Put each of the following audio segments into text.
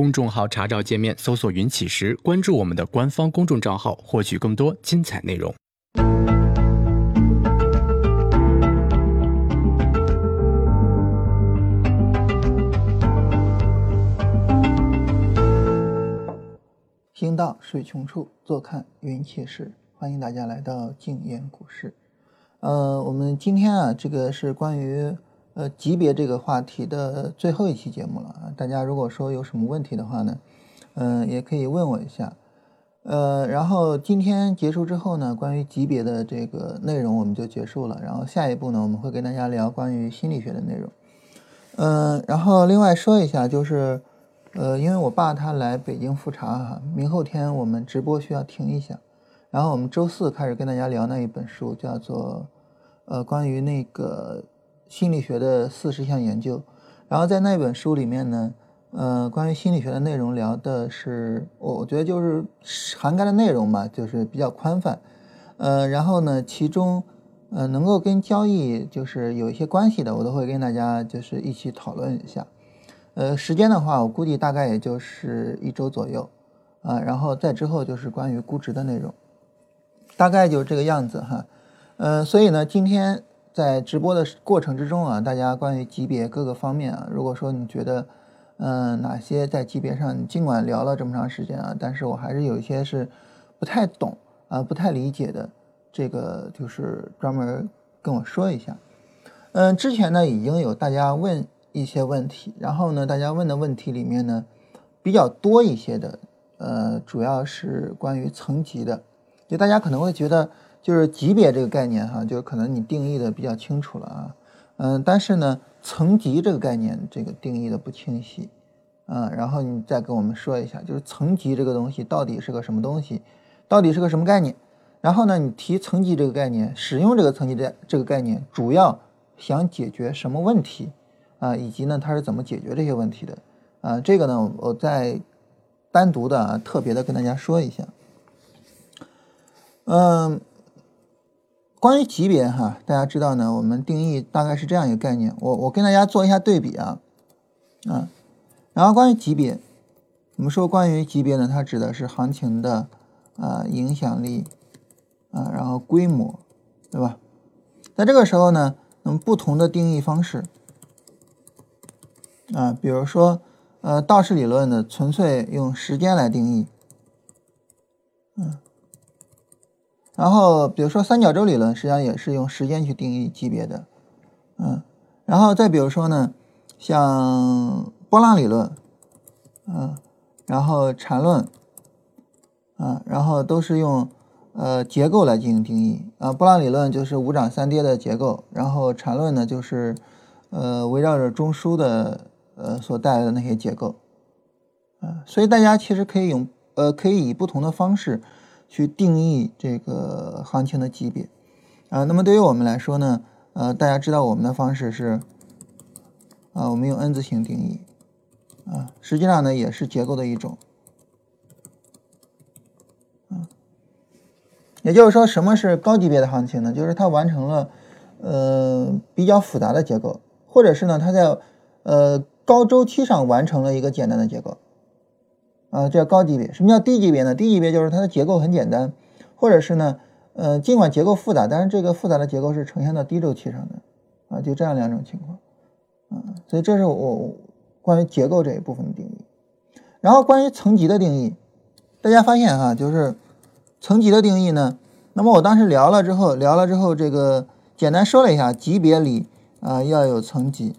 公众号查找界面搜索“云起时”，关注我们的官方公众账号，获取更多精彩内容。行到水穷处，坐看云起时。欢迎大家来到静言股市。呃，我们今天啊，这个是关于。呃，级别这个话题的最后一期节目了啊！大家如果说有什么问题的话呢，嗯，也可以问我一下。呃，然后今天结束之后呢，关于级别的这个内容我们就结束了。然后下一步呢，我们会跟大家聊关于心理学的内容。嗯，然后另外说一下，就是呃，因为我爸他来北京复查哈，明后天我们直播需要停一下。然后我们周四开始跟大家聊那一本书，叫做呃，关于那个。心理学的四十项研究，然后在那本书里面呢，呃，关于心理学的内容聊的是，我我觉得就是涵盖的内容嘛，就是比较宽泛，呃，然后呢，其中呃能够跟交易就是有一些关系的，我都会跟大家就是一起讨论一下，呃，时间的话，我估计大概也就是一周左右，啊，然后再之后就是关于估值的内容，大概就这个样子哈，呃，所以呢，今天。在直播的过程之中啊，大家关于级别各个方面啊，如果说你觉得，嗯，哪些在级别上，你尽管聊了这么长时间啊，但是我还是有一些是不太懂啊，不太理解的，这个就是专门跟我说一下。嗯，之前呢已经有大家问一些问题，然后呢，大家问的问题里面呢比较多一些的，呃，主要是关于层级的，就大家可能会觉得。就是级别这个概念哈，就是可能你定义的比较清楚了啊，嗯，但是呢，层级这个概念这个定义的不清晰，嗯，然后你再跟我们说一下，就是层级这个东西到底是个什么东西，到底是个什么概念？然后呢，你提层级这个概念，使用这个层级的这个概念，主要想解决什么问题啊？以及呢，它是怎么解决这些问题的？啊，这个呢，我再单独的啊特别的跟大家说一下，嗯。关于级别哈，大家知道呢，我们定义大概是这样一个概念。我我跟大家做一下对比啊，啊，然后关于级别，我们说关于级别呢，它指的是行情的啊影响力啊，然后规模，对吧？在这个时候呢，那么不同的定义方式啊，比如说呃道氏理论呢纯粹用时间来定义，嗯。然后，比如说三角洲理论，实际上也是用时间去定义级别的，嗯，然后再比如说呢，像波浪理论，嗯，然后缠论，啊，然后都是用呃结构来进行定义啊。波浪理论就是五涨三跌的结构，然后缠论呢就是呃围绕着中枢的呃所带来的那些结构，啊，所以大家其实可以用呃可以以不同的方式。去定义这个行情的级别啊，那么对于我们来说呢，呃，大家知道我们的方式是啊，我们用 N 字形定义啊，实际上呢也是结构的一种，嗯，也就是说，什么是高级别的行情呢？就是它完成了呃比较复杂的结构，或者是呢它在呃高周期上完成了一个简单的结构。啊，这叫高级别。什么叫低级别呢？低级别就是它的结构很简单，或者是呢，呃，尽管结构复杂，但是这个复杂的结构是呈现到低周期上的，啊，就这样两种情况，啊，所以这是我关于结构这一部分的定义。然后关于层级的定义，大家发现哈，就是层级的定义呢，那么我当时聊了之后，聊了之后，这个简单说了一下，级别里啊要有层级，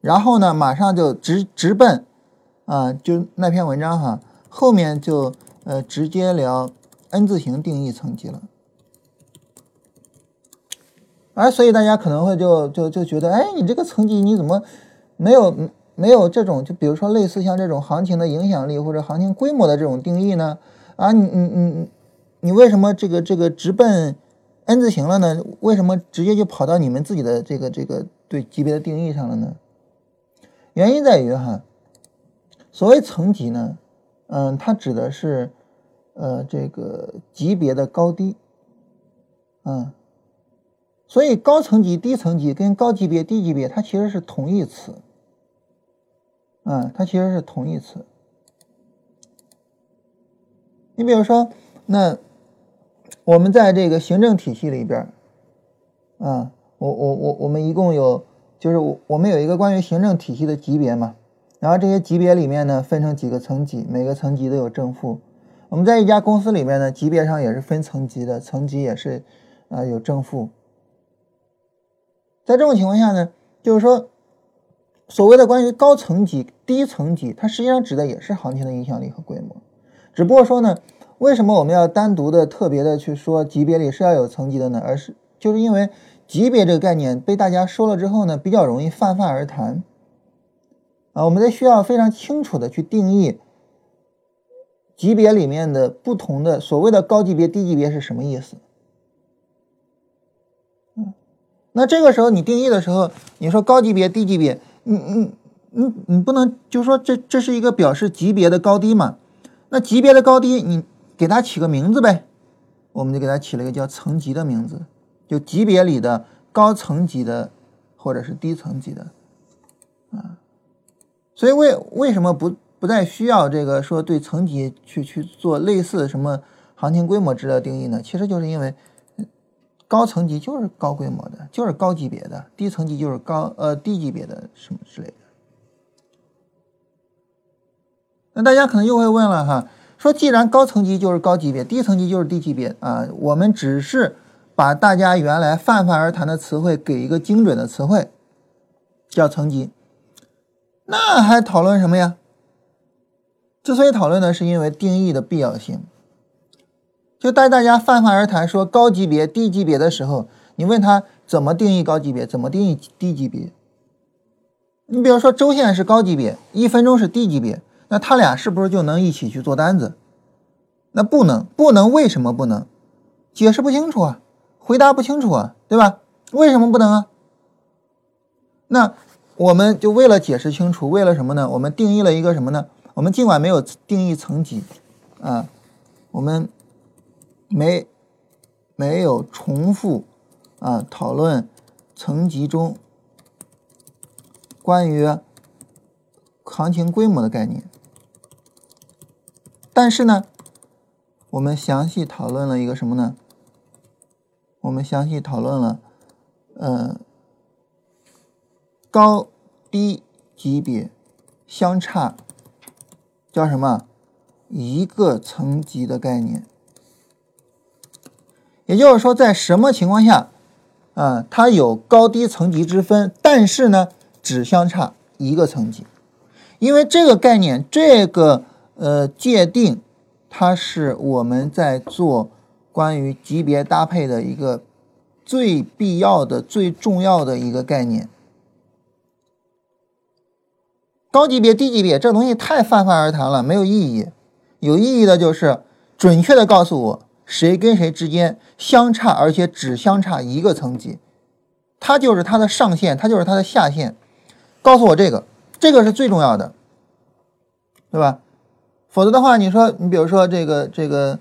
然后呢，马上就直直奔。啊，就那篇文章哈，后面就呃直接聊 N 字形定义层级了，而所以大家可能会就就就觉得，哎，你这个层级你怎么没有没有这种就比如说类似像这种行情的影响力或者行情规模的这种定义呢？啊，你你你你为什么这个这个直奔 N 字形了呢？为什么直接就跑到你们自己的这个这个对级别的定义上了呢？原因在于哈。所谓层级呢，嗯，它指的是，呃，这个级别的高低，嗯，所以高层级、低层级跟高级别、低级别，它其实是同义词，嗯，它其实是同义词。你比如说，那我们在这个行政体系里边，啊，我我我我们一共有，就是我我们有一个关于行政体系的级别嘛，然后这些级别里面呢分成几个层级，每个层级都有正负。我们在一家公司里面呢，级别上也是分层级的，层级也是啊有正负。在这种情况下呢，就是说，所谓的关于高层级、低层级，它实际上指的也是行情的影响力和规模。只不过说呢，为什么我们要单独的、特别的去说级别里是要有层级的呢？而是就是因为级别这个概念被大家说了之后呢，比较容易泛泛而谈啊。我们得需要非常清楚的去定义级别里面的不同的所谓的高级别、低级别是什么意思。那这个时候你定义的时候，你说高级别、低级别，你你你你不能就说这这是一个表示级别的高低嘛？那级别的高低，你给它起个名字呗，我们就给它起了一个叫层级的名字，就级别里的高层级的或者是低层级的啊。所以为为什么不不再需要这个说对层级去去做类似什么行情规模值的定义呢？其实就是因为。高层级就是高规模的，就是高级别的；低层级就是高呃低级别的什么之类的。那大家可能又会问了哈，说既然高层级就是高级别，低层级就是低级别啊，我们只是把大家原来泛泛而谈的词汇给一个精准的词汇，叫层级，那还讨论什么呀？之所以讨论呢，是因为定义的必要性。就带大家泛泛而谈说高级别、低级别的时候，你问他怎么定义高级别，怎么定义低级别？你比如说周线是高级别，一分钟是低级别，那他俩是不是就能一起去做单子？那不能，不能，为什么不能？解释不清楚啊，回答不清楚啊，对吧？为什么不能啊？那我们就为了解释清楚，为了什么呢？我们定义了一个什么呢？我们尽管没有定义层级啊，我们。没没有重复啊讨论层级中关于行情规模的概念，但是呢，我们详细讨论了一个什么呢？我们详细讨论了，呃，高低级别相差叫什么？一个层级的概念。也就是说，在什么情况下，啊，它有高低层级之分，但是呢，只相差一个层级，因为这个概念，这个呃界定，它是我们在做关于级别搭配的一个最必要的、最重要的一个概念。高级别、低级别这东西太泛泛而谈了，没有意义。有意义的就是准确的告诉我。谁跟谁之间相差，而且只相差一个层级，它就是它的上限，它就是它的下限。告诉我这个，这个是最重要的，对吧？否则的话，你说你比如说这个这个，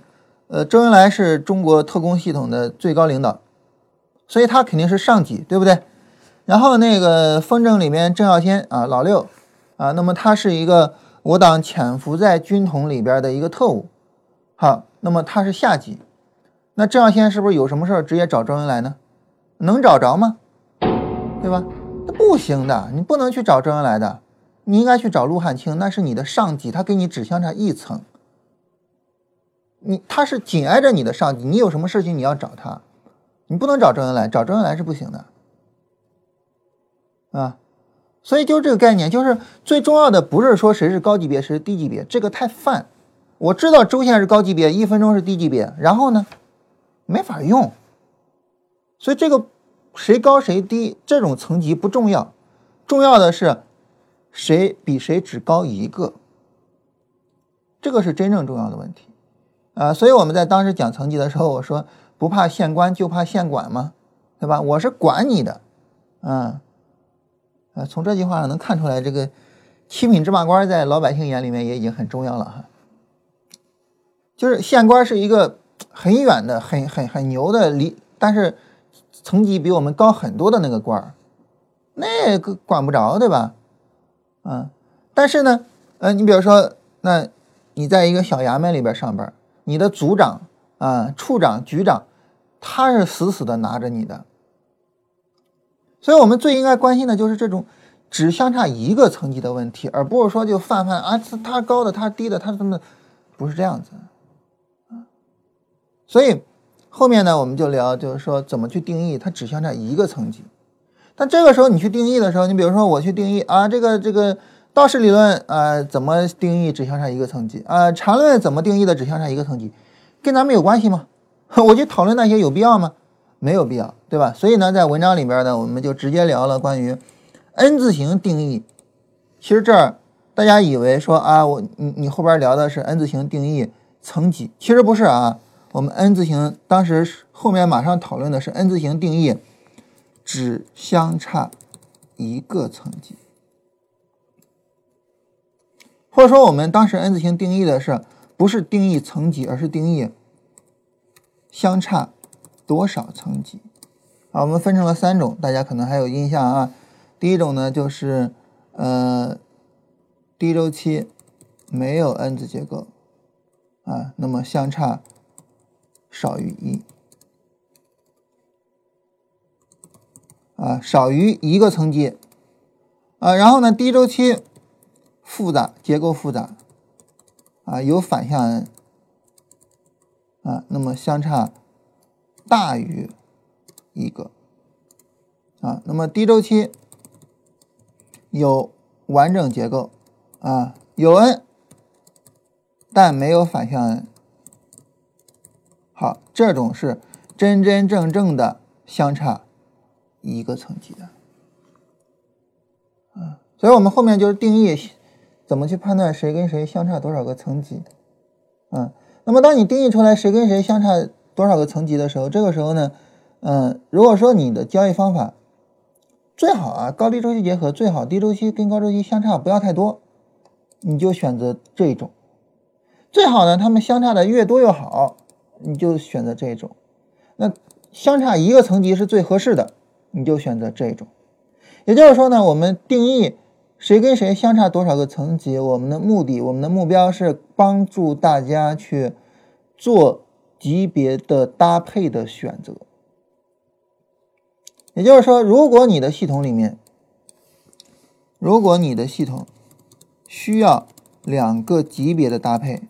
呃，周恩来是中国特工系统的最高领导，所以他肯定是上级，对不对？然后那个风筝里面郑耀先啊，老六啊，那么他是一个我党潜伏在军统里边的一个特务，好。那么他是下级，那郑耀先是不是有什么事儿直接找周恩来呢？能找着吗？对吧？那不行的，你不能去找周恩来的，你应该去找陆汉卿，那是你的上级，他跟你只相差一层。你他是紧挨着你的上级，你有什么事情你要找他，你不能找周恩来，找周恩来是不行的，啊，所以就这个概念，就是最重要的不是说谁是高级别，谁是低级别，这个太泛。我知道周线是高级别，一分钟是低级别，然后呢，没法用。所以这个谁高谁低这种层级不重要，重要的是谁比谁只高一个，这个是真正重要的问题啊！所以我们在当时讲层级的时候，我说不怕县官就怕县管嘛，对吧？我是管你的，啊，啊，从这句话上能看出来，这个七品芝麻官在老百姓眼里面也已经很重要了哈。就是县官是一个很远的、很很很牛的离，但是层级比我们高很多的那个官儿，那个管不着，对吧？嗯，但是呢，呃，你比如说，那你在一个小衙门里边上班，你的组长啊、处长、局长，他是死死的拿着你的。所以我们最应该关心的就是这种只相差一个层级的问题，而不是说就泛泛啊，他他高的，他低的，他怎么不是这样子啊？所以后面呢，我们就聊，就是说怎么去定义它只相差一个层级。但这个时候你去定义的时候，你比如说我去定义啊，这个这个道氏理论啊，怎么定义只相差一个层级啊？缠论怎么定义的只相差一个层级，跟咱们有关系吗？我去讨论那些有必要吗？没有必要，对吧？所以呢，在文章里边呢，我们就直接聊了关于 N 字形定义。其实这儿大家以为说啊，我你你后边聊的是 N 字形定义层级，其实不是啊。我们 N 字形当时后面马上讨论的是 N 字形定义只相差一个层级，或者说我们当时 N 字形定义的是不是定义层级，而是定义相差。多少层级？啊，我们分成了三种，大家可能还有印象啊。第一种呢，就是呃低周期没有 N 字结构啊，那么相差少于一啊，少于一个层级啊。然后呢，低周期复杂结构复杂啊，有反向 N 啊，那么相差。大于一个啊，那么低周期有完整结构啊，有 n，但没有反向 n。好，这种是真真正正的相差一个层级的啊，所以我们后面就是定义怎么去判断谁跟谁相差多少个层级啊。那么当你定义出来谁跟谁相差。多少个层级的时候，这个时候呢，嗯，如果说你的交易方法最好啊，高低周期结合最好，低周期跟高周期相差不要太多，你就选择这一种。最好呢，他们相差的越多越好，你就选择这一种。那相差一个层级是最合适的，你就选择这一种。也就是说呢，我们定义谁跟谁相差多少个层级，我们的目的，我们的目标是帮助大家去做。级别的搭配的选择，也就是说，如果你的系统里面，如果你的系统需要两个级别的搭配，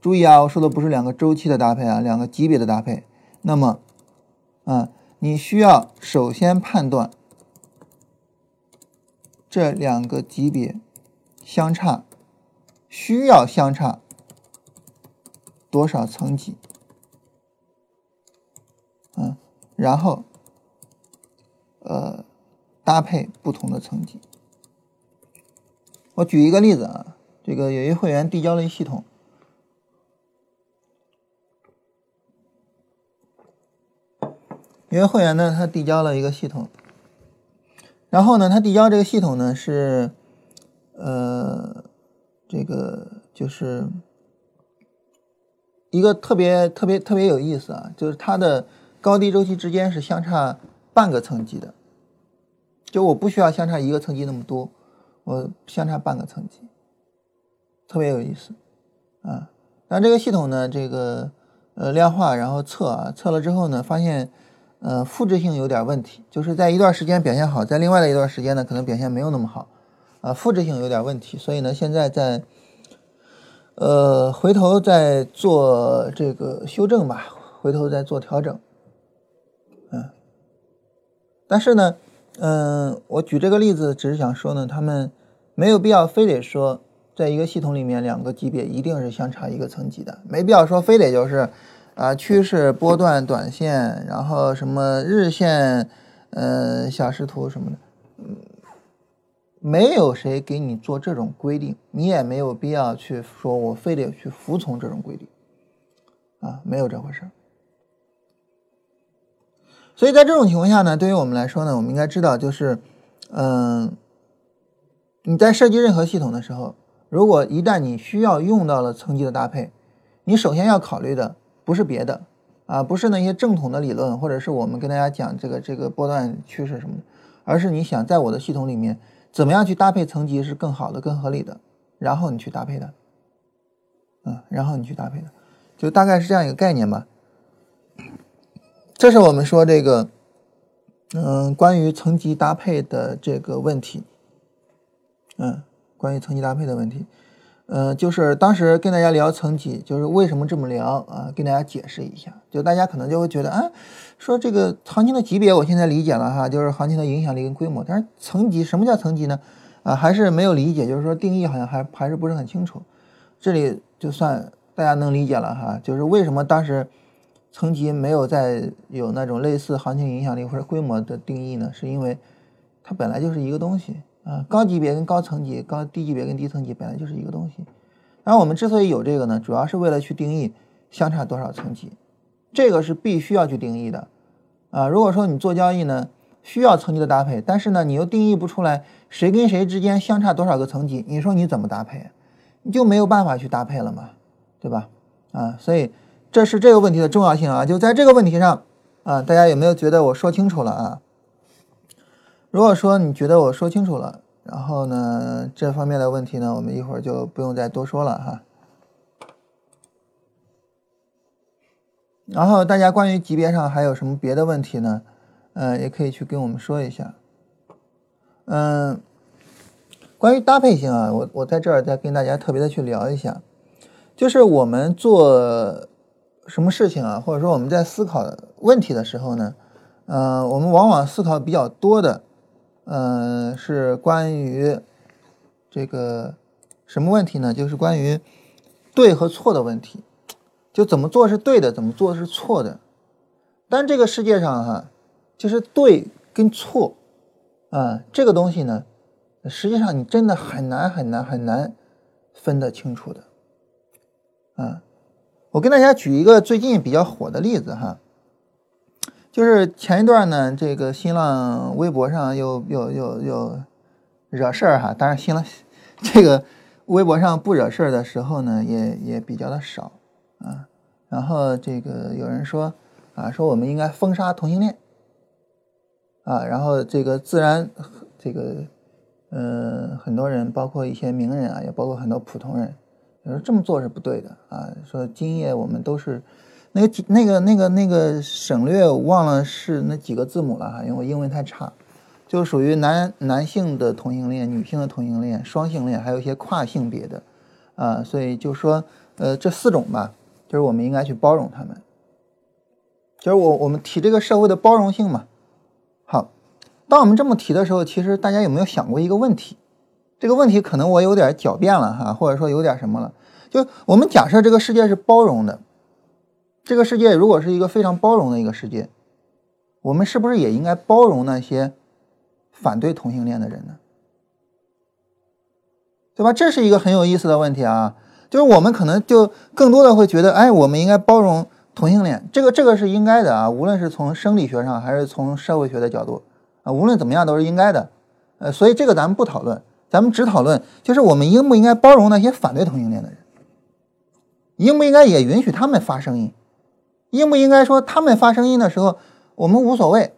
注意啊，我说的不是两个周期的搭配啊，两个级别的搭配，那么，啊，你需要首先判断这两个级别相差需要相差多少层级。嗯，然后，呃，搭配不同的层级。我举一个例子啊，这个有一会员递交了一系统，有一会员呢，他递交了一个系统，然后呢，他递交这个系统呢是，呃，这个就是一个特别特别特别有意思啊，就是他的。高低周期之间是相差半个层级的，就我不需要相差一个层级那么多，我相差半个层级，特别有意思啊。但这个系统呢，这个呃量化然后测啊，测了之后呢，发现呃复制性有点问题，就是在一段时间表现好，在另外的一段时间呢，可能表现没有那么好啊，复制性有点问题，所以呢，现在在呃回头再做这个修正吧，回头再做调整。但是呢，嗯，我举这个例子只是想说呢，他们没有必要非得说，在一个系统里面两个级别一定是相差一个层级的，没必要说非得就是，啊，趋势波段短线，然后什么日线，呃，小时图什么的，嗯，没有谁给你做这种规定，你也没有必要去说我非得去服从这种规定，啊，没有这回事儿。所以在这种情况下呢，对于我们来说呢，我们应该知道，就是，嗯，你在设计任何系统的时候，如果一旦你需要用到了层级的搭配，你首先要考虑的不是别的，啊，不是那些正统的理论，或者是我们跟大家讲这个这个波段趋势什么的，而是你想在我的系统里面怎么样去搭配层级是更好的、更合理的，然后你去搭配的，嗯，然后你去搭配的，就大概是这样一个概念吧。这是我们说这个，嗯，关于层级搭配的这个问题，嗯，关于层级搭配的问题，嗯，就是当时跟大家聊层级，就是为什么这么聊啊？跟大家解释一下，就大家可能就会觉得啊，说这个行情的级别我现在理解了哈，就是行情的影响力跟规模，但是层级什么叫层级呢？啊，还是没有理解，就是说定义好像还还是不是很清楚。这里就算大家能理解了哈，就是为什么当时层级没有再有那种类似行情影响力或者规模的定义呢？是因为它本来就是一个东西啊，高级别跟高层级、高低级别跟低层级本来就是一个东西。然后我们之所以有这个呢，主要是为了去定义相差多少层级，这个是必须要去定义的啊。如果说你做交易呢？需要层级的搭配，但是呢，你又定义不出来谁跟谁之间相差多少个层级，你说你怎么搭配？你就没有办法去搭配了嘛，对吧？啊，所以这是这个问题的重要性啊！就在这个问题上啊，大家有没有觉得我说清楚了啊？如果说你觉得我说清楚了，然后呢，这方面的问题呢，我们一会儿就不用再多说了哈。然后大家关于级别上还有什么别的问题呢？嗯，也可以去跟我们说一下。嗯，关于搭配性啊，我我在这儿再跟大家特别的去聊一下，就是我们做什么事情啊，或者说我们在思考问题的时候呢，嗯，我们往往思考比较多的，嗯，是关于这个什么问题呢？就是关于对和错的问题，就怎么做是对的，怎么做是错的。但这个世界上哈。就是对跟错，啊，这个东西呢，实际上你真的很难很难很难分得清楚的，啊，我跟大家举一个最近比较火的例子哈，就是前一段呢，这个新浪微博上又又又又惹事儿哈，当然新浪这个微博上不惹事儿的时候呢，也也比较的少啊，然后这个有人说啊，说我们应该封杀同性恋。啊，然后这个自然，这个，呃，很多人，包括一些名人啊，也包括很多普通人，你说这么做是不对的啊。说今夜我们都是，那个那个那个那个省略我忘了是那几个字母了哈，因为我英文太差，就属于男男性的同性恋、女性的同性恋、双性恋，还有一些跨性别的，啊，所以就说，呃，这四种吧，就是我们应该去包容他们，就是我我们提这个社会的包容性嘛。好，当我们这么提的时候，其实大家有没有想过一个问题？这个问题可能我有点狡辩了哈，或者说有点什么了。就我们假设这个世界是包容的，这个世界如果是一个非常包容的一个世界，我们是不是也应该包容那些反对同性恋的人呢？对吧？这是一个很有意思的问题啊。就是我们可能就更多的会觉得，哎，我们应该包容。同性恋，这个这个是应该的啊，无论是从生理学上还是从社会学的角度啊，无论怎么样都是应该的。呃，所以这个咱们不讨论，咱们只讨论就是我们应不应该包容那些反对同性恋的人，应不应该也允许他们发声音，应不应该说他们发声音的时候我们无所谓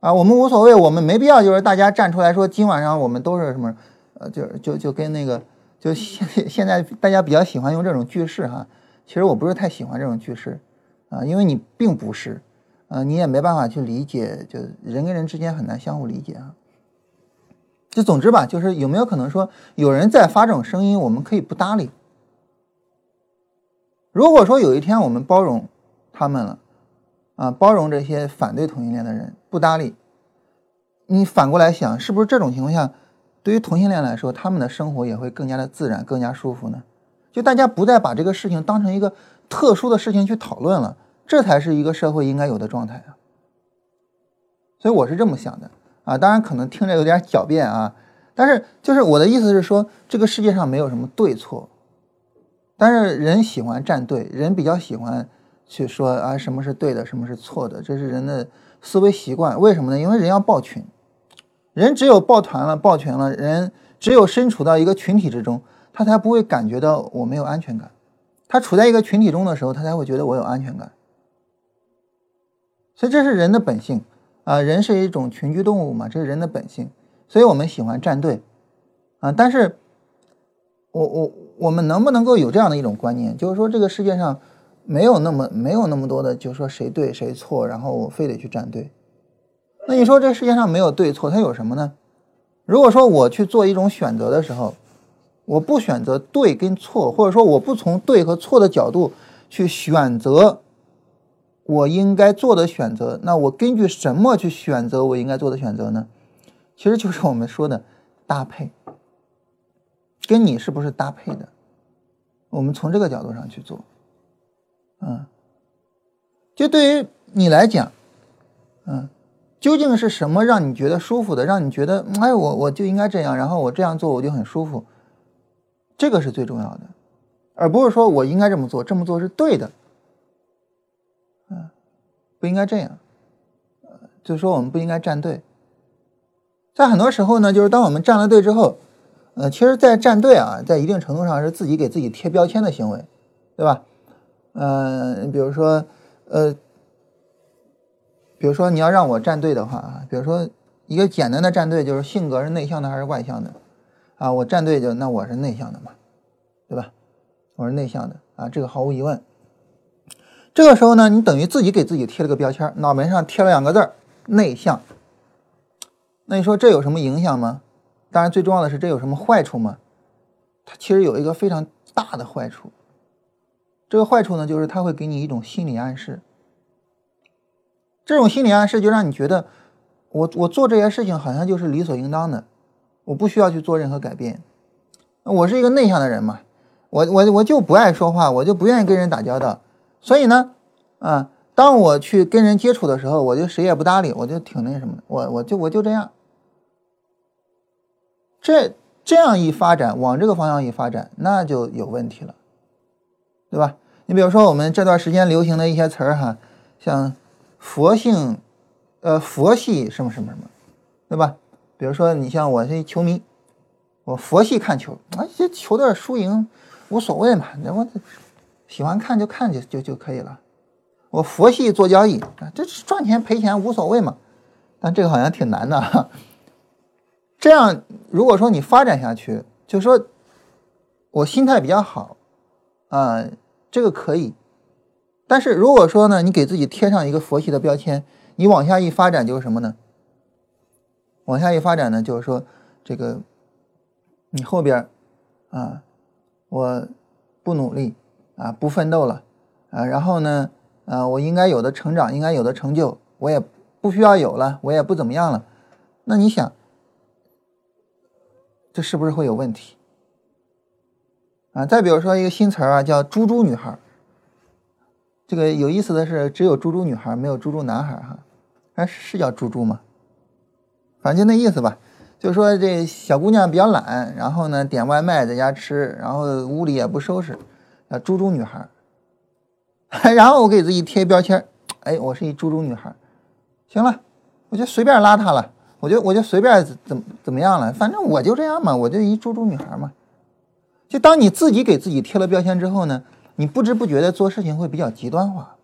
啊，我们无所谓，我们没必要就是大家站出来说今晚上我们都是什么，呃，就就就跟那个就现现在大家比较喜欢用这种句式哈。其实我不是太喜欢这种句式，啊，因为你并不是，啊，你也没办法去理解，就人跟人之间很难相互理解啊。就总之吧，就是有没有可能说有人在发这种声音，我们可以不搭理。如果说有一天我们包容他们了，啊，包容这些反对同性恋的人不搭理，你反过来想，是不是这种情况下，对于同性恋来说，他们的生活也会更加的自然，更加舒服呢？就大家不再把这个事情当成一个特殊的事情去讨论了，这才是一个社会应该有的状态啊。所以我是这么想的啊，当然可能听着有点狡辩啊，但是就是我的意思是说，这个世界上没有什么对错，但是人喜欢站队，人比较喜欢去说啊什么是对的，什么是错的，这是人的思维习惯。为什么呢？因为人要抱群，人只有抱团了、抱群了，人只有身处到一个群体之中。他才不会感觉到我没有安全感，他处在一个群体中的时候，他才会觉得我有安全感。所以这是人的本性啊，人是一种群居动物嘛，这是人的本性。所以我们喜欢站队啊，但是我我我们能不能够有这样的一种观念，就是说这个世界上没有那么没有那么多的，就是说谁对谁错，然后我非得去站队。那你说这世界上没有对错，它有什么呢？如果说我去做一种选择的时候，我不选择对跟错，或者说我不从对和错的角度去选择我应该做的选择，那我根据什么去选择我应该做的选择呢？其实就是我们说的搭配，跟你是不是搭配的？我们从这个角度上去做，嗯，就对于你来讲，嗯。究竟是什么让你觉得舒服的？让你觉得，哎，我我就应该这样，然后我这样做我就很舒服。这个是最重要的，而不是说我应该这么做，这么做是对的。不应该这样。就是说我们不应该站队。在很多时候呢，就是当我们站了队之后，呃，其实，在站队啊，在一定程度上是自己给自己贴标签的行为，对吧？嗯，比如说，呃。比如说你要让我站队的话啊，比如说一个简单的站队就是性格是内向的还是外向的啊？我站队就那我是内向的嘛，对吧？我是内向的啊，这个毫无疑问。这个时候呢，你等于自己给自己贴了个标签，脑门上贴了两个字儿“内向”。那你说这有什么影响吗？当然，最重要的是这有什么坏处吗？它其实有一个非常大的坏处。这个坏处呢，就是它会给你一种心理暗示。这种心理暗示就让你觉得，我我做这些事情好像就是理所应当的，我不需要去做任何改变。我是一个内向的人嘛，我我我就不爱说话，我就不愿意跟人打交道。所以呢，啊，当我去跟人接触的时候，我就谁也不搭理，我就挺那什么的，我我就我就这样。这这样一发展，往这个方向一发展，那就有问题了，对吧？你比如说我们这段时间流行的一些词儿哈，像。佛性，呃，佛系什么什么什么，对吧？比如说，你像我这球迷，我佛系看球，啊，这球队输赢无所谓嘛，那我喜欢看就看就就就可以了。我佛系做交易，啊，这赚钱赔钱无所谓嘛。但这个好像挺难的。这样，如果说你发展下去，就说我心态比较好，啊，这个可以。但是如果说呢，你给自己贴上一个佛系的标签，你往下一发展就是什么呢？往下一发展呢，就是说这个你后边啊，我不努力啊，不奋斗了啊，然后呢，啊，我应该有的成长，应该有的成就，我也不需要有了，我也不怎么样了。那你想，这是不是会有问题啊？再比如说一个新词儿啊，叫“猪猪女孩”。这个有意思的是，只有猪猪女孩，没有猪猪男孩哈，哎，是叫猪猪吗？反正就那意思吧，就是说这小姑娘比较懒，然后呢点外卖在家吃，然后屋里也不收拾，啊，猪猪女孩。然后我给自己贴标签，哎，我是一猪猪女孩。行了，我就随便拉她了，我就我就随便怎怎么样了，反正我就这样嘛，我就一猪猪女孩嘛。就当你自己给自己贴了标签之后呢？你不知不觉的做事情会比较极端化，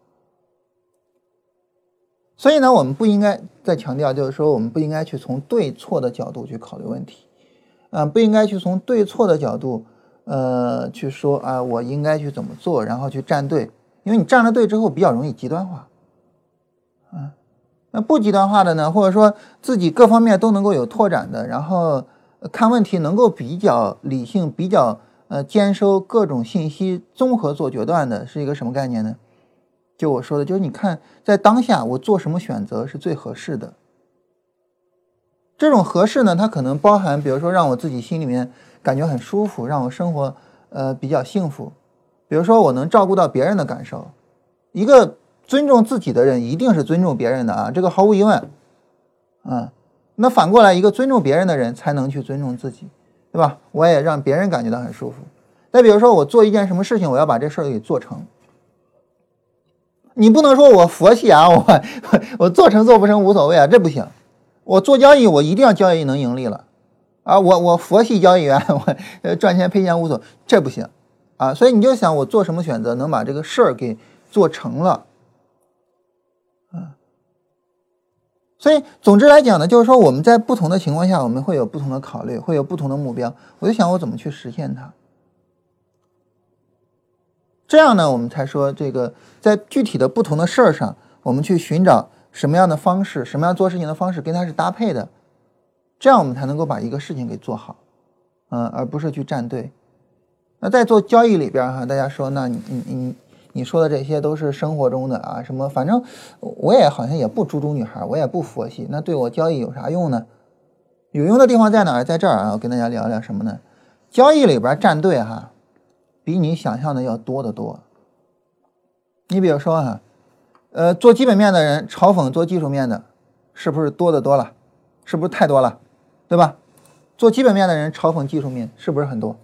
所以呢，我们不应该再强调，就是说，我们不应该去从对错的角度去考虑问题，嗯，不应该去从对错的角度，呃，去说啊，我应该去怎么做，然后去站队，因为你站了队之后比较容易极端化，啊，那不极端化的呢，或者说自己各方面都能够有拓展的，然后看问题能够比较理性，比较。呃，兼收各种信息，综合做决断的是一个什么概念呢？就我说的，就是你看在当下我做什么选择是最合适的。这种合适呢，它可能包含，比如说让我自己心里面感觉很舒服，让我生活呃比较幸福。比如说我能照顾到别人的感受。一个尊重自己的人，一定是尊重别人的啊，这个毫无疑问。嗯，那反过来，一个尊重别人的人，才能去尊重自己。对吧？我也让别人感觉到很舒服。再比如说，我做一件什么事情，我要把这事儿给做成。你不能说我佛系啊，我我做成做不成无所谓啊，这不行。我做交易，我一定要交易能盈利了啊！我我佛系交易员，我呃赚钱赔钱无所，这不行啊！所以你就想，我做什么选择能把这个事儿给做成了。所以，总之来讲呢，就是说我们在不同的情况下，我们会有不同的考虑，会有不同的目标。我就想，我怎么去实现它？这样呢，我们才说这个在具体的不同的事儿上，我们去寻找什么样的方式，什么样做事情的方式跟它是搭配的，这样我们才能够把一个事情给做好，嗯，而不是去站队。那在做交易里边哈，大家说，那你你你你说的这些都是生活中的啊，什么反正我也好像也不猪猪女孩，我也不佛系，那对我交易有啥用呢？有用的地方在哪？在这儿啊，我跟大家聊聊什么呢？交易里边站队哈，比你想象的要多得多。你比如说哈，呃，做基本面的人嘲讽做技术面的，是不是多得多了？是不是太多了？对吧？做基本面的人嘲讽技术面，是不是很多？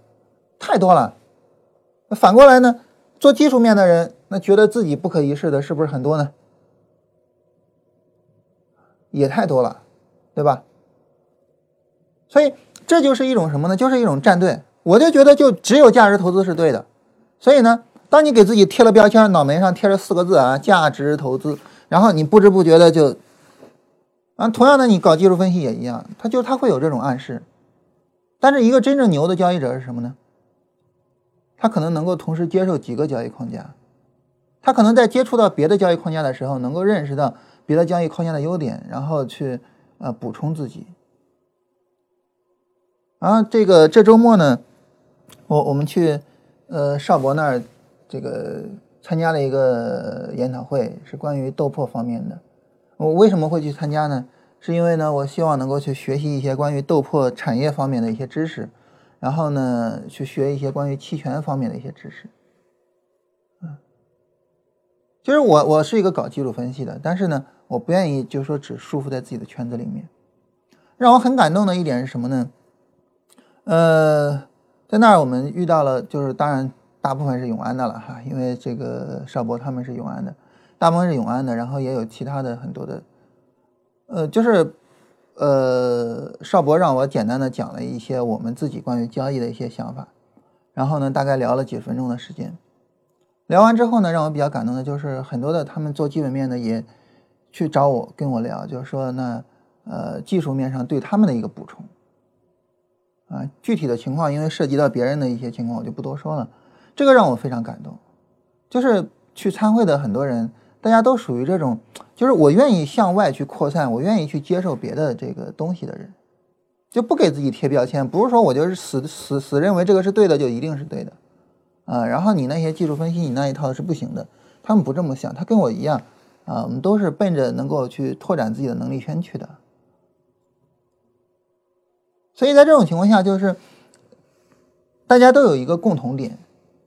太多了，那反过来呢？做技术面的人，那觉得自己不可一世的，是不是很多呢？也太多了，对吧？所以这就是一种什么呢？就是一种站队。我就觉得就只有价值投资是对的。所以呢，当你给自己贴了标签，脑门上贴着四个字啊，价值投资，然后你不知不觉的就啊，同样的，你搞技术分析也一样，它就它会有这种暗示。但是一个真正牛的交易者是什么呢？他可能能够同时接受几个交易框架，他可能在接触到别的交易框架的时候，能够认识到别的交易框架的优点，然后去呃补充自己。啊，这个这周末呢，我我们去呃邵博那儿这个参加了一个研讨会，是关于豆粕方面的。我为什么会去参加呢？是因为呢，我希望能够去学习一些关于豆粕产业方面的一些知识。然后呢，去学一些关于期权方面的一些知识。嗯，其实我我是一个搞技术分析的，但是呢，我不愿意就是说只束缚在自己的圈子里面。让我很感动的一点是什么呢？呃，在那儿我们遇到了，就是当然大部分是永安的了哈，因为这个邵博他们是永安的，大部分是永安的，然后也有其他的很多的，呃，就是。呃，邵博让我简单的讲了一些我们自己关于交易的一些想法，然后呢，大概聊了几分钟的时间。聊完之后呢，让我比较感动的就是很多的他们做基本面的也去找我跟我聊，就是说那呃技术面上对他们的一个补充啊，具体的情况因为涉及到别人的一些情况，我就不多说了。这个让我非常感动，就是去参会的很多人。大家都属于这种，就是我愿意向外去扩散，我愿意去接受别的这个东西的人，就不给自己贴标签。不是说我就是死死死认为这个是对的就一定是对的，啊，然后你那些技术分析你那一套是不行的，他们不这么想，他跟我一样，啊，我们都是奔着能够去拓展自己的能力圈去的。所以在这种情况下，就是大家都有一个共同点，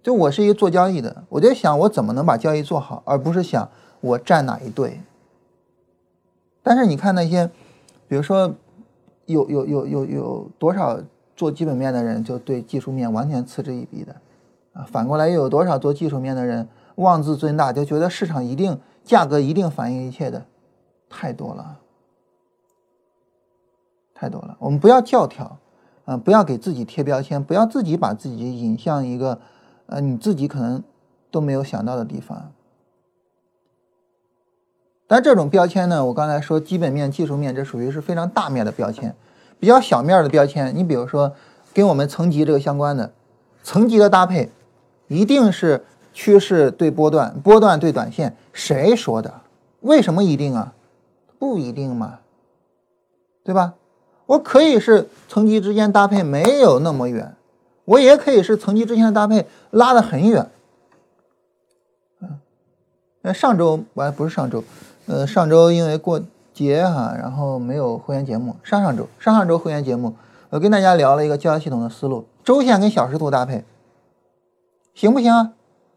就我是一个做交易的，我就想我怎么能把交易做好，而不是想。我站哪一队？但是你看那些，比如说，有有有有有多少做基本面的人就对技术面完全嗤之以鼻的啊？反过来又有多少做技术面的人妄自尊大，就觉得市场一定价格一定反映一切的，太多了，太多了。我们不要教条，啊，不要给自己贴标签，不要自己把自己引向一个呃你自己可能都没有想到的地方。但这种标签呢，我刚才说基本面、技术面，这属于是非常大面的标签。比较小面的标签，你比如说跟我们层级这个相关的，层级的搭配一定是趋势对波段，波段对短线。谁说的？为什么一定啊？不一定嘛，对吧？我可以是层级之间搭配没有那么远，我也可以是层级之间的搭配拉得很远。嗯，那上周我还不是上周。呃，上周因为过节哈，然后没有会员节目。上上周，上上周会员节目，我跟大家聊了一个交易系统的思路：周线跟小时图搭配，行不行啊？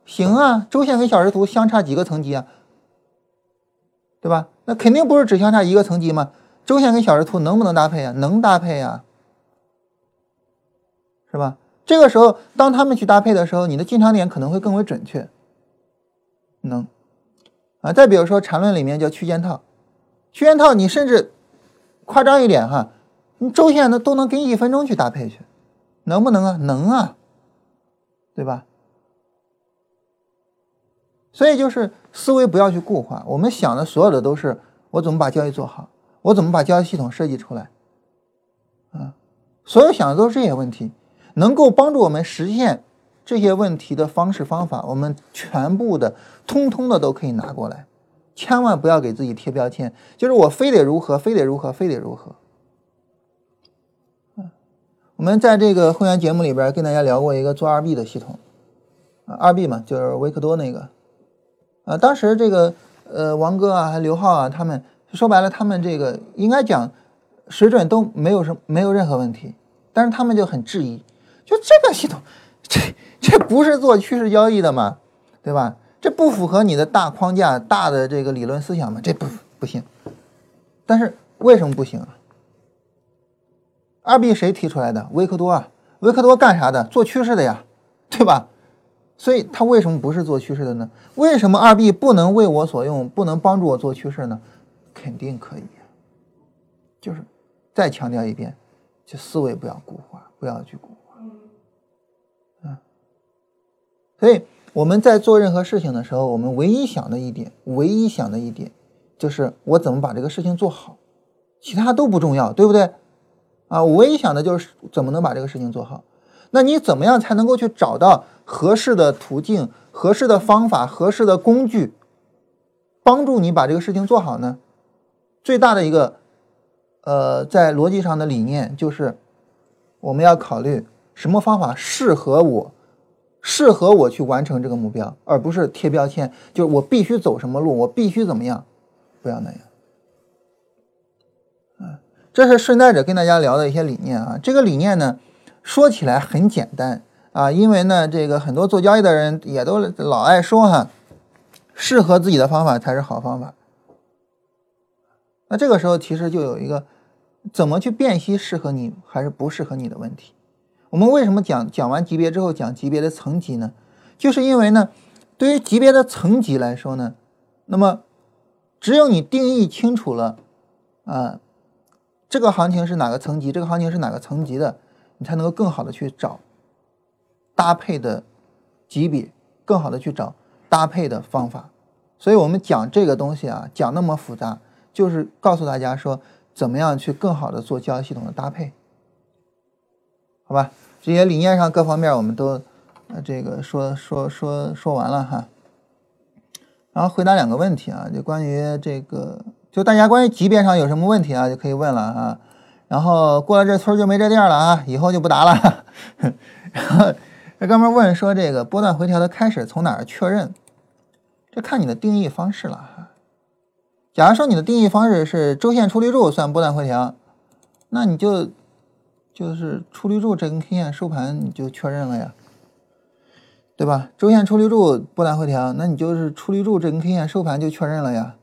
行啊，周线跟小时图相差几个层级啊？对吧？那肯定不是只相差一个层级嘛。周线跟小时图能不能搭配啊？能搭配呀，是吧？这个时候，当他们去搭配的时候，你的进场点可能会更为准确，能。啊，再比如说缠论里面叫区间套，区间套你甚至夸张一点哈，你周线的都能跟一分钟去搭配去，能不能啊？能啊，对吧？所以就是思维不要去固化，我们想的所有的都是我怎么把交易做好，我怎么把交易系统设计出来，啊，所有想的都是这些问题，能够帮助我们实现这些问题的方式方法，我们全部的通通的都可以拿过来，千万不要给自己贴标签，就是我非得如何，非得如何，非得如何。我们在这个会员节目里边跟大家聊过一个做二 B 的系统，二 B 嘛，就是维克多那个，啊，当时这个呃王哥啊，还刘浩啊，他们说白了，他们这个应该讲水准都没有什没有任何问题，但是他们就很质疑，就这个系统，这这不是做趋势交易的吗？对吧？这不符合你的大框架、大的这个理论思想吗？这不不行。但是为什么不行啊？二 B 谁提出来的？维克多啊，维克多干啥的？做趋势的呀，对吧？所以他为什么不是做趋势的呢？为什么二 B 不能为我所用，不能帮助我做趋势呢？肯定可以，就是再强调一遍，就思维不要固化，不要去固化，嗯。所以我们在做任何事情的时候，我们唯一想的一点，唯一想的一点，就是我怎么把这个事情做好，其他都不重要，对不对？啊，我唯一想的就是怎么能把这个事情做好。那你怎么样才能够去找到合适的途径、合适的方法、合适的工具，帮助你把这个事情做好呢？最大的一个，呃，在逻辑上的理念就是，我们要考虑什么方法适合我，适合我去完成这个目标，而不是贴标签，就是我必须走什么路，我必须怎么样，不要那样。这是顺带着跟大家聊的一些理念啊，这个理念呢，说起来很简单啊，因为呢，这个很多做交易的人也都老爱说哈，适合自己的方法才是好方法。那这个时候其实就有一个怎么去辨析适合你还是不适合你的问题。我们为什么讲讲完级别之后讲级别的层级呢？就是因为呢，对于级别的层级来说呢，那么只有你定义清楚了啊。这个行情是哪个层级？这个行情是哪个层级的？你才能够更好的去找搭配的级别，更好的去找搭配的方法。所以我们讲这个东西啊，讲那么复杂，就是告诉大家说，怎么样去更好的做交易系统的搭配，好吧？这些理念上各方面我们都呃这个说说说说完了哈。然后回答两个问题啊，就关于这个。就大家关于级别上有什么问题啊，就可以问了啊。然后过了这村就没这店了啊，以后就不答了。然后这哥们问说，这个波段回调的开始从哪儿确认？这看你的定义方式了哈。假如说你的定义方式是周线出绿柱算波段回调，那你就就是出绿柱这根 K 线收盘你就确认了呀，对吧？周线出绿柱波段回调，那你就是出绿柱这根 K 线收盘就确认了呀。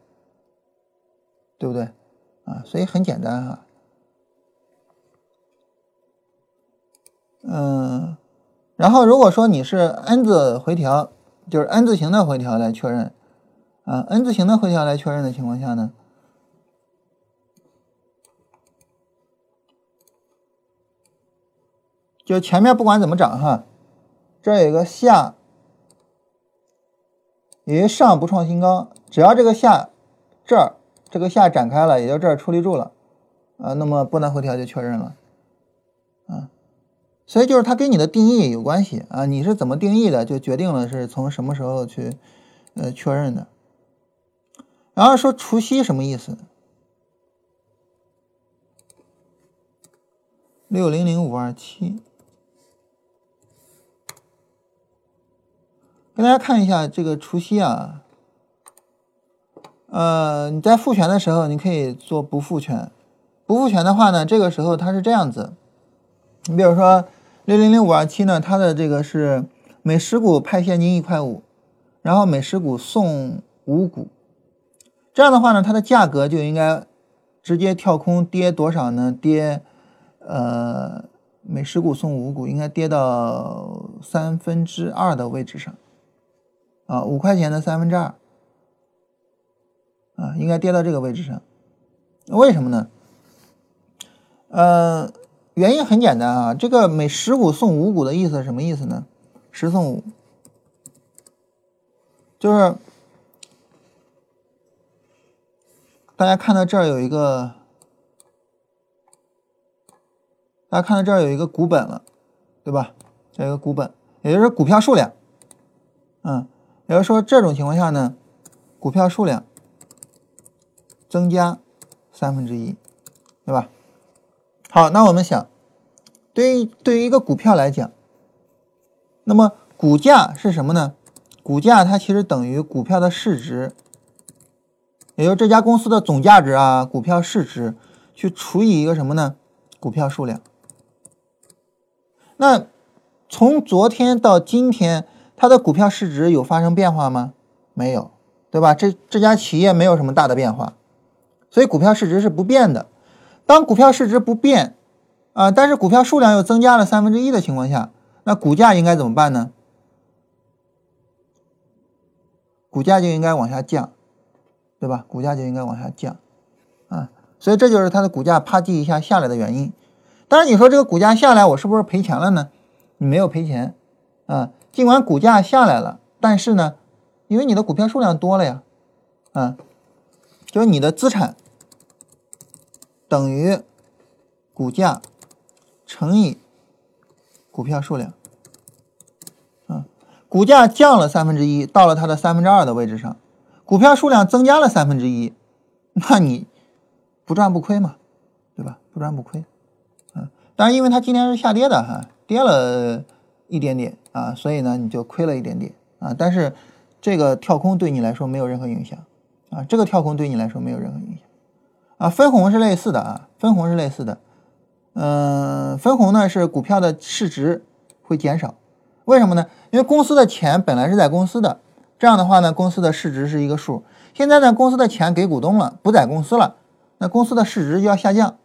对不对？啊，所以很简单哈。嗯，然后如果说你是 N 字回调，就是 N 字形的回调来确认，啊，N 字形的回调来确认的情况下呢，就前面不管怎么涨哈，这有个下，有一个上不创新高，只要这个下这儿。这个下展开了，也就这儿出立住了，啊，那么波段回调就确认了，啊，所以就是它跟你的定义有关系啊，你是怎么定义的，就决定了是从什么时候去呃确认的。然后说除夕什么意思？六零零五二七，给大家看一下这个除息啊。呃，你在复权的时候，你可以做不复权。不复权的话呢，这个时候它是这样子。你比如说六零零五二七呢，它的这个是每十股派现金一块五，然后每十股送五股。这样的话呢，它的价格就应该直接跳空跌多少呢？跌呃，每十股送五股，应该跌到三分之二的位置上。啊，五块钱的三分之二。啊，应该跌到这个位置上，为什么呢？呃，原因很简单啊，这个每十股送五股的意思是什么意思呢？十送五，就是大家看到这儿有一个，大家看到这儿有一个股本了，对吧？这有个股本，也就是股票数量，嗯，也就是说这种情况下呢，股票数量增加三分之一，对吧？好，那我们想，对于对于一个股票来讲，那么股价是什么呢？股价它其实等于股票的市值，也就这家公司的总价值啊，股票市值去除以一个什么呢？股票数量。那从昨天到今天，它的股票市值有发生变化吗？没有，对吧？这这家企业没有什么大的变化，所以股票市值是不变的。当股票市值不变啊，但是股票数量又增加了三分之一的情况下，那股价应该怎么办呢？股价就应该往下降，对吧？股价就应该往下降啊，所以这就是它的股价啪叽一下下来的原因。当然，你说这个股价下来，我是不是赔钱了呢？你没有赔钱啊，尽管股价下来了，但是呢，因为你的股票数量多了呀，啊，就是你的资产等于股价乘以股票数量，啊，股价降了三分之一，到了它的三分之二的位置上，股票数量增加了三分之一，那你不赚不亏嘛，对吧？不赚不亏。当然，因为它今天是下跌的哈，跌了一点点啊，所以呢你就亏了一点点啊。但是这个跳空对你来说没有任何影响啊，这个跳空对你来说没有任何影响啊。分红是类似的啊，分红是类似的。嗯，分红呢是股票的市值会减少，为什么呢？因为公司的钱本来是在公司的，这样的话呢，公司的市值是一个数。现在呢，公司的钱给股东了，不在公司了，那公司的市值就要下降。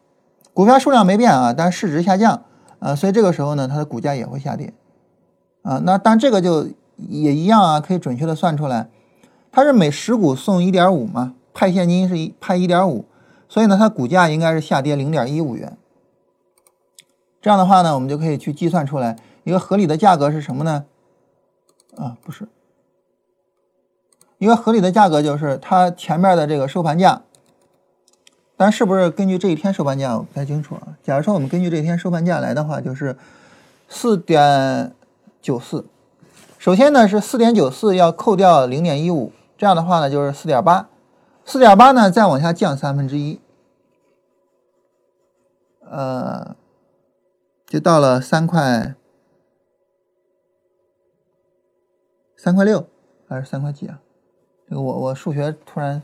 股票数量没变啊，但是市值下降，啊，所以这个时候呢，它的股价也会下跌，啊，那但这个就也一样啊，可以准确的算出来，它是每十股送一点五嘛，派现金是派一点五，所以呢，它股价应该是下跌零点一五元。这样的话呢，我们就可以去计算出来一个合理的价格是什么呢？啊，不是，一个合理的价格就是它前面的这个收盘价。但是不是根据这一天收盘价我不太清楚啊。假如说我们根据这一天收盘价来的话，就是四点九四。首先呢是四点九四要扣掉零点一五，这样的话呢就是四点八。四点八呢再往下降三分之一，呃，就到了三块三块六还是三块几啊？这个我我数学突然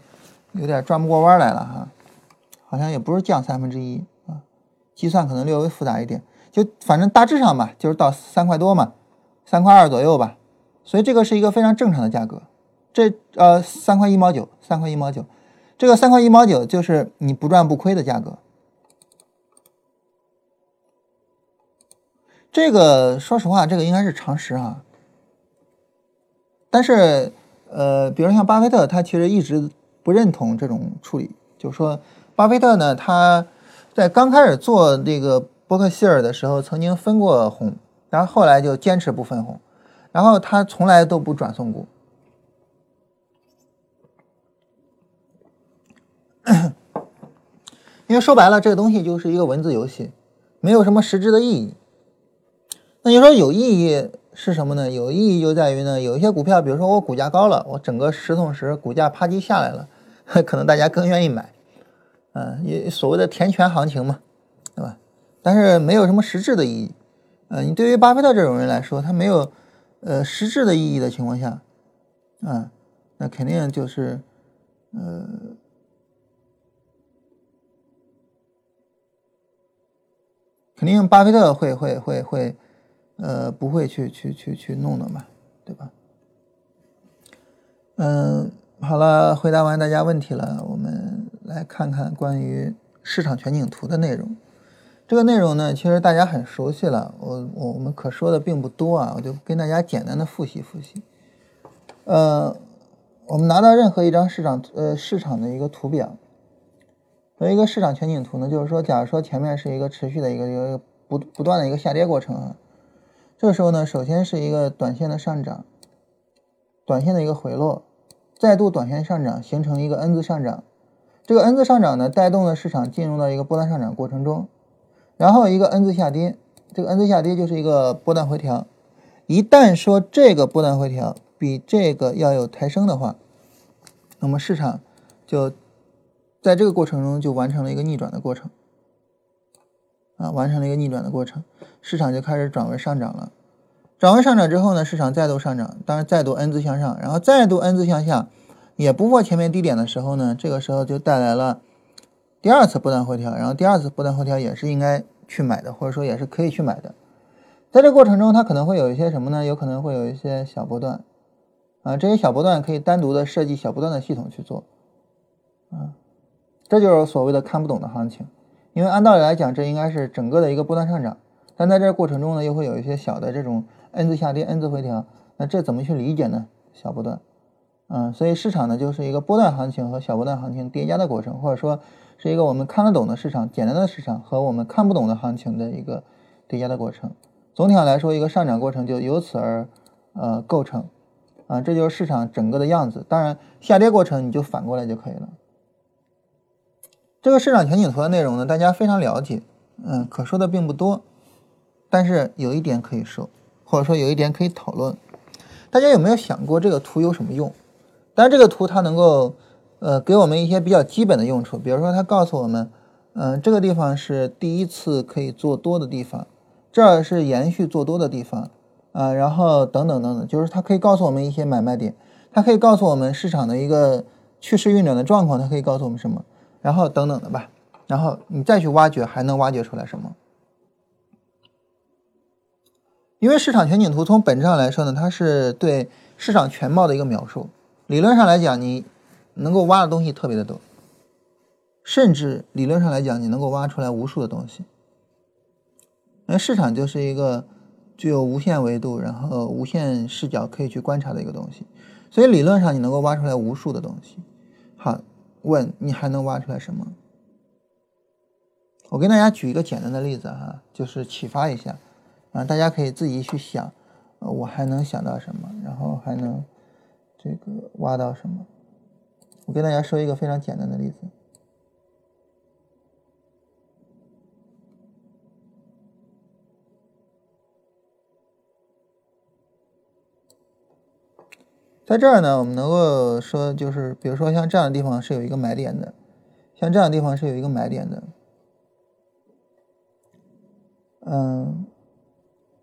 有点转不过弯来了哈。好像也不是降三分之一啊，计算可能略微复杂一点，就反正大致上吧，就是到三块多嘛，三块二左右吧，所以这个是一个非常正常的价格。这呃三块一毛九，三块一毛九，这个三块一毛九就是你不赚不亏的价格。这个说实话，这个应该是常识啊。但是呃，比如像巴菲特，他其实一直不认同这种处理，就是说。巴菲特呢，他在刚开始做这个伯克希尔的时候，曾经分过红，然后后来就坚持不分红，然后他从来都不转送股，因为说白了，这个东西就是一个文字游戏，没有什么实质的意义。那你说有意义是什么呢？有意义就在于呢，有一些股票，比如说我股价高了，我整个十桶时股价啪叽下来了，可能大家更愿意买。嗯，也所谓的填权行情嘛，对吧？但是没有什么实质的意义。呃，你对于巴菲特这种人来说，他没有呃实质的意义的情况下，啊，那肯定就是呃，肯定巴菲特会会会会呃不会去去去去弄的嘛，对吧？嗯，好了，回答完大家问题了，我们。来看看关于市场全景图的内容。这个内容呢，其实大家很熟悉了，我我我们可说的并不多啊，我就跟大家简单的复习复习。呃，我们拿到任何一张市场呃市场的一个图表，和一个市场全景图呢，就是说，假如说前面是一个持续的一个一个不不断的一个下跌过程啊，这个时候呢，首先是一个短线的上涨，短线的一个回落，再度短线上涨，形成一个 N 字上涨。这个 N 字上涨呢，带动了市场进入到一个波段上涨过程中，然后一个 N 字下跌，这个 N 字下跌就是一个波段回调，一旦说这个波段回调比这个要有抬升的话，那么市场就在这个过程中就完成了一个逆转的过程，啊，完成了一个逆转的过程，市场就开始转为上涨了。转为上涨之后呢，市场再度上涨，当然再度 N 字向上，然后再度 N 字向下，也不破前面低点的时候呢，这个时候就带来了第二次波段回调，然后第二次波段回调也是应该去买的，或者说也是可以去买的。在这过程中，它可能会有一些什么呢？有可能会有一些小波段，啊，这些小波段可以单独的设计小波段的系统去做，啊，这就是所谓的看不懂的行情。因为按道理来讲，这应该是整个的一个波段上涨，但在这过程中呢，又会有一些小的这种 N 字下跌、N 字回调，那这怎么去理解呢？小波段，嗯，所以市场呢就是一个波段行情和小波段行情叠加的过程，或者说是一个我们看得懂的市场、简单的市场和我们看不懂的行情的一个叠加的过程。总体上来说，一个上涨过程就由此而呃构成，啊，这就是市场整个的样子。当然，下跌过程你就反过来就可以了。这个市场前景图的内容呢，大家非常了解，嗯，可说的并不多，但是有一点可以说，或者说有一点可以讨论。大家有没有想过这个图有什么用？当然，这个图它能够呃给我们一些比较基本的用处，比如说它告诉我们，嗯，这个地方是第一次可以做多的地方。这儿是延续做多的地方，啊，然后等等等等，就是它可以告诉我们一些买卖点，它可以告诉我们市场的一个趋势运转的状况，它可以告诉我们什么，然后等等的吧，然后你再去挖掘，还能挖掘出来什么？因为市场全景图从本质上来说呢，它是对市场全貌的一个描述，理论上来讲，你能够挖的东西特别的多，甚至理论上来讲，你能够挖出来无数的东西。那市场就是一个具有无限维度，然后无限视角可以去观察的一个东西，所以理论上你能够挖出来无数的东西。好，问你还能挖出来什么？我跟大家举一个简单的例子哈，就是启发一下啊，大家可以自己去想，呃，我还能想到什么，然后还能这个挖到什么？我跟大家说一个非常简单的例子。在这儿呢，我们能够说，就是比如说像这样的地方是有一个买点的，像这样的地方是有一个买点的。嗯，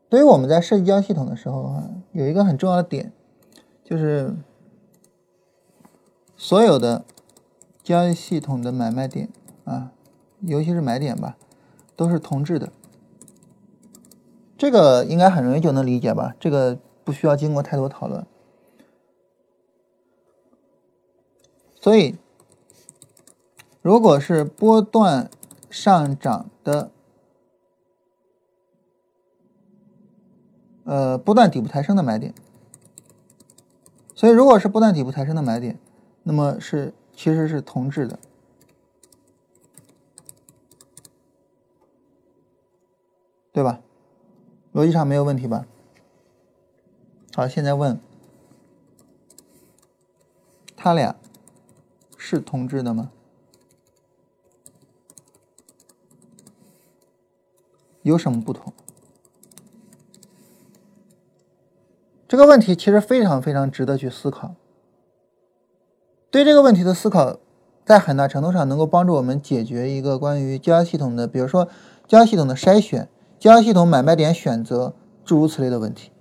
对于我们在设计交易系统的时候啊，有一个很重要的点，就是所有的交易系统的买卖点啊，尤其是买点吧，都是同质的。这个应该很容易就能理解吧？这个不需要经过太多讨论。所以，如果是波段上涨的，呃，波段底部抬升的买点，所以如果是波段底部抬升的买点，那么是其实是同质的，对吧？逻辑上没有问题吧？好，现在问，他俩。是同质的吗？有什么不同？这个问题其实非常非常值得去思考。对这个问题的思考，在很大程度上能够帮助我们解决一个关于交易系统的，比如说交易系统的筛选、交易系统买卖点选择诸如此类的问题。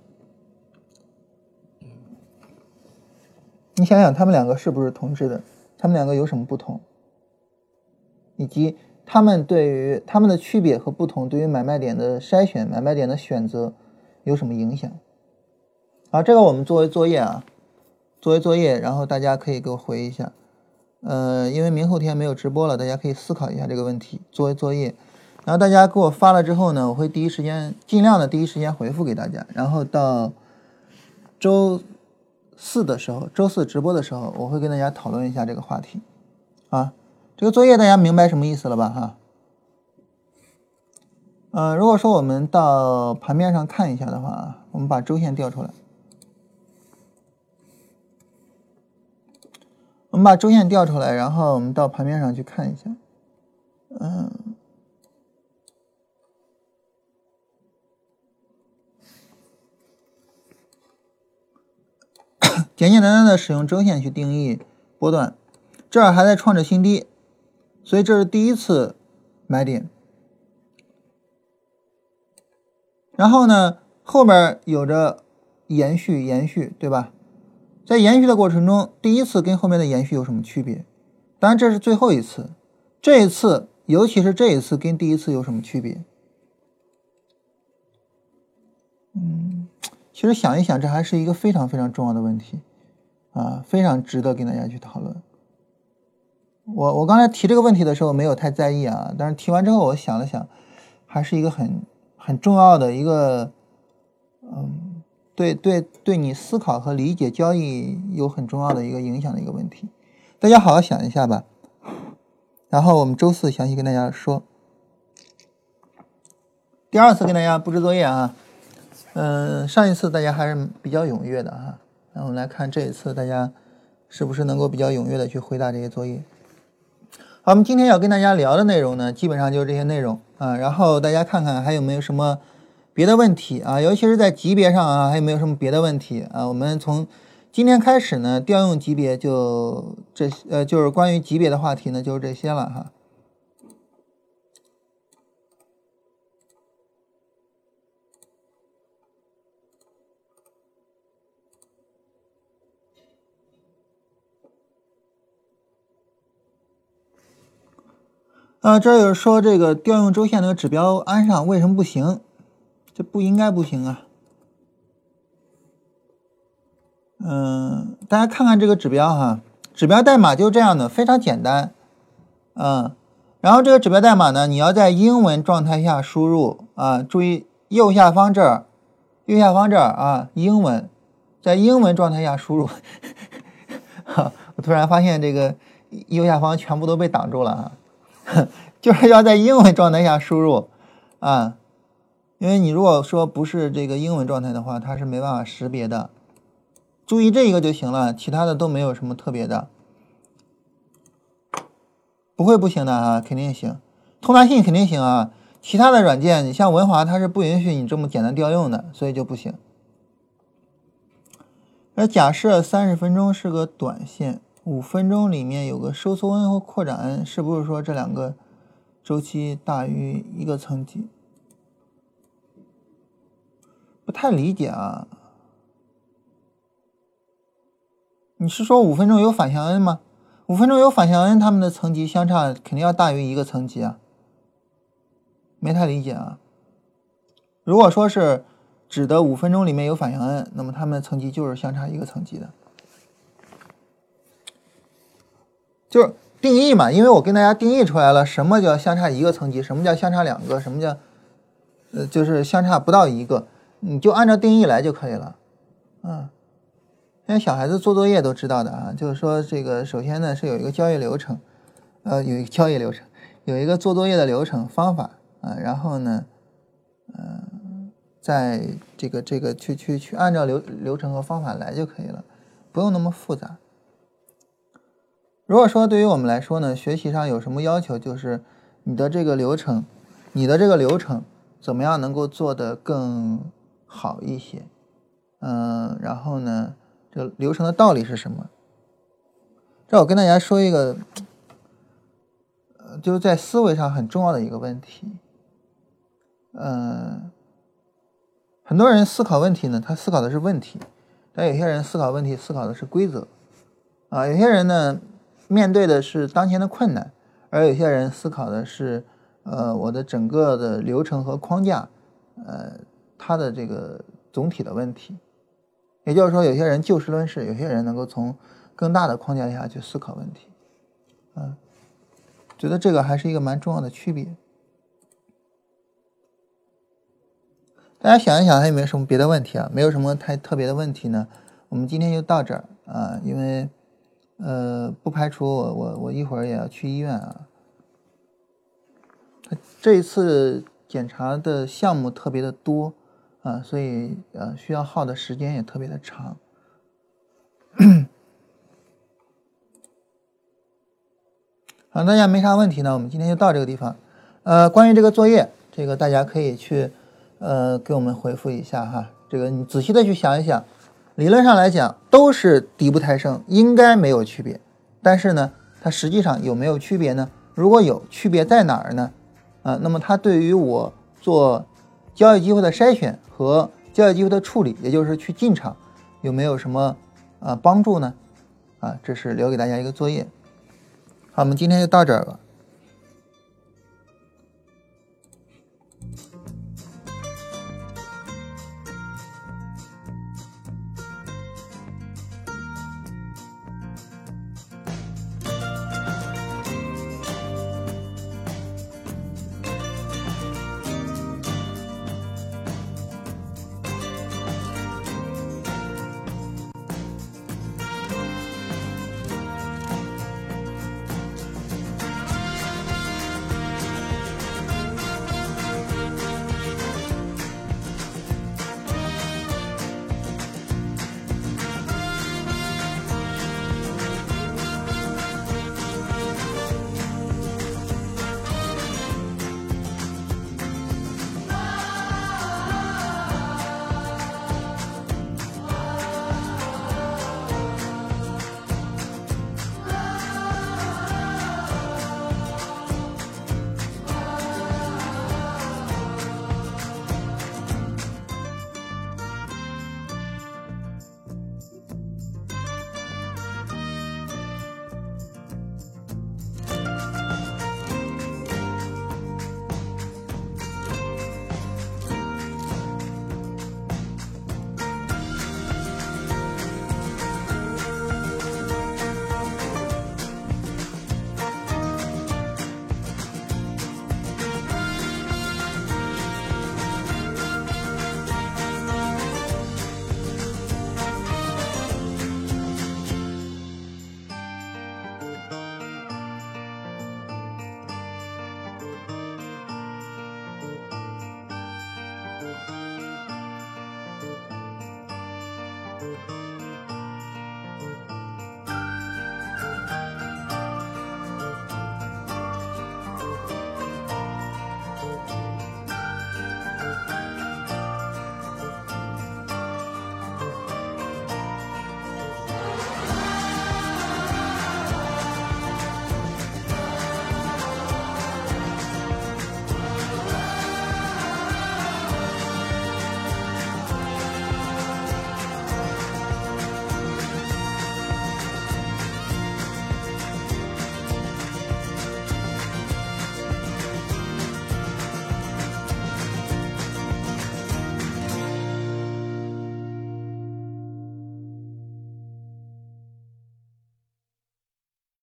你想想，他们两个是不是同质的？他们两个有什么不同，以及他们对于他们的区别和不同，对于买卖点的筛选、买卖点的选择有什么影响？啊，这个我们作为作业啊，作为作业，然后大家可以给我回一下。呃，因为明后天没有直播了，大家可以思考一下这个问题，作为作业。然后大家给我发了之后呢，我会第一时间尽量的第一时间回复给大家。然后到周。四的时候，周四直播的时候，我会跟大家讨论一下这个话题，啊，这个作业大家明白什么意思了吧？哈，呃，如果说我们到盘面上看一下的话，我们把周线调出来，我们把周线调出来，然后我们到盘面上去看一下，嗯。简简单单的使用周线去定义波段，这儿还在创着新低，所以这是第一次买点。然后呢，后边有着延续，延续，对吧？在延续的过程中，第一次跟后面的延续有什么区别？当然这是最后一次，这一次，尤其是这一次跟第一次有什么区别？嗯，其实想一想，这还是一个非常非常重要的问题啊，非常值得跟大家去讨论。我我刚才提这个问题的时候没有太在意啊，但是提完之后我想了想，还是一个很很重要的一个，嗯，对对对你思考和理解交易有很重要的一个影响的一个问题。大家好好想一下吧，然后我们周四详细跟大家说。第二次跟大家布置作业啊。嗯，上一次大家还是比较踊跃的哈，那我们来看这一次大家是不是能够比较踊跃的去回答这些作业。好，我们今天要跟大家聊的内容呢，基本上就是这些内容啊。然后大家看看还有没有什么别的问题啊，尤其是在级别上啊，还有没有什么别的问题啊？我们从今天开始呢，调用级别就这呃，就是关于级别的话题呢，就是这些了哈。啊，这有说这个调用周线那个指标安上为什么不行？这不应该不行啊。嗯，大家看看这个指标哈，指标代码就这样的，非常简单。嗯，然后这个指标代码呢，你要在英文状态下输入啊，注意右下方这儿，右下方这儿啊，英文，在英文状态下输入。我突然发现这个右下方全部都被挡住了啊。就是要在英文状态下输入啊，因为你如果说不是这个英文状态的话，它是没办法识别的。注意这一个就行了，其他的都没有什么特别的。不会不行的啊，肯定行。通达信肯定行啊，其他的软件，你像文华，它是不允许你这么简单调用的，所以就不行。而假设三十分钟是个短线。五分钟里面有个收缩 N 和扩展 N，是不是说这两个周期大于一个层级？不太理解啊。你是说五分钟有反向 N 吗？五分钟有反向 N，它们的层级相差肯定要大于一个层级啊。没太理解啊。如果说是指的五分钟里面有反向 N，那么它们的层级就是相差一个层级的。就是定义嘛，因为我跟大家定义出来了，什么叫相差一个层级，什么叫相差两个，什么叫，呃，就是相差不到一个，你就按照定义来就可以了，嗯，因为小孩子做作业都知道的啊，就是说这个首先呢是有一个交易流程，呃，有一个交易流程，有一个做作业的流程方法啊，然后呢，嗯，在这个这个去去去按照流流程和方法来就可以了，不用那么复杂。如果说对于我们来说呢，学习上有什么要求，就是你的这个流程，你的这个流程怎么样能够做得更好一些？嗯，然后呢，这流程的道理是什么？这我跟大家说一个，就是在思维上很重要的一个问题。嗯，很多人思考问题呢，他思考的是问题，但有些人思考问题思考的是规则，啊，有些人呢。面对的是当前的困难，而有些人思考的是，呃，我的整个的流程和框架，呃，它的这个总体的问题。也就是说，有些人就事论事，有些人能够从更大的框架下去思考问题。嗯，觉得这个还是一个蛮重要的区别。大家想一想，还有没有什么别的问题啊？没有什么太特别的问题呢？我们今天就到这儿啊，因为。呃，不排除我我我一会儿也要去医院啊。他这一次检查的项目特别的多啊，所以呃需要耗的时间也特别的长。好，大家没啥问题呢，我们今天就到这个地方。呃，关于这个作业，这个大家可以去呃给我们回复一下哈。这个你仔细的去想一想。理论上来讲都是底部抬升，应该没有区别。但是呢，它实际上有没有区别呢？如果有区别在哪儿呢？啊，那么它对于我做交易机会的筛选和交易机会的处理，也就是去进场，有没有什么啊帮助呢？啊，这是留给大家一个作业。好，我们今天就到这儿吧。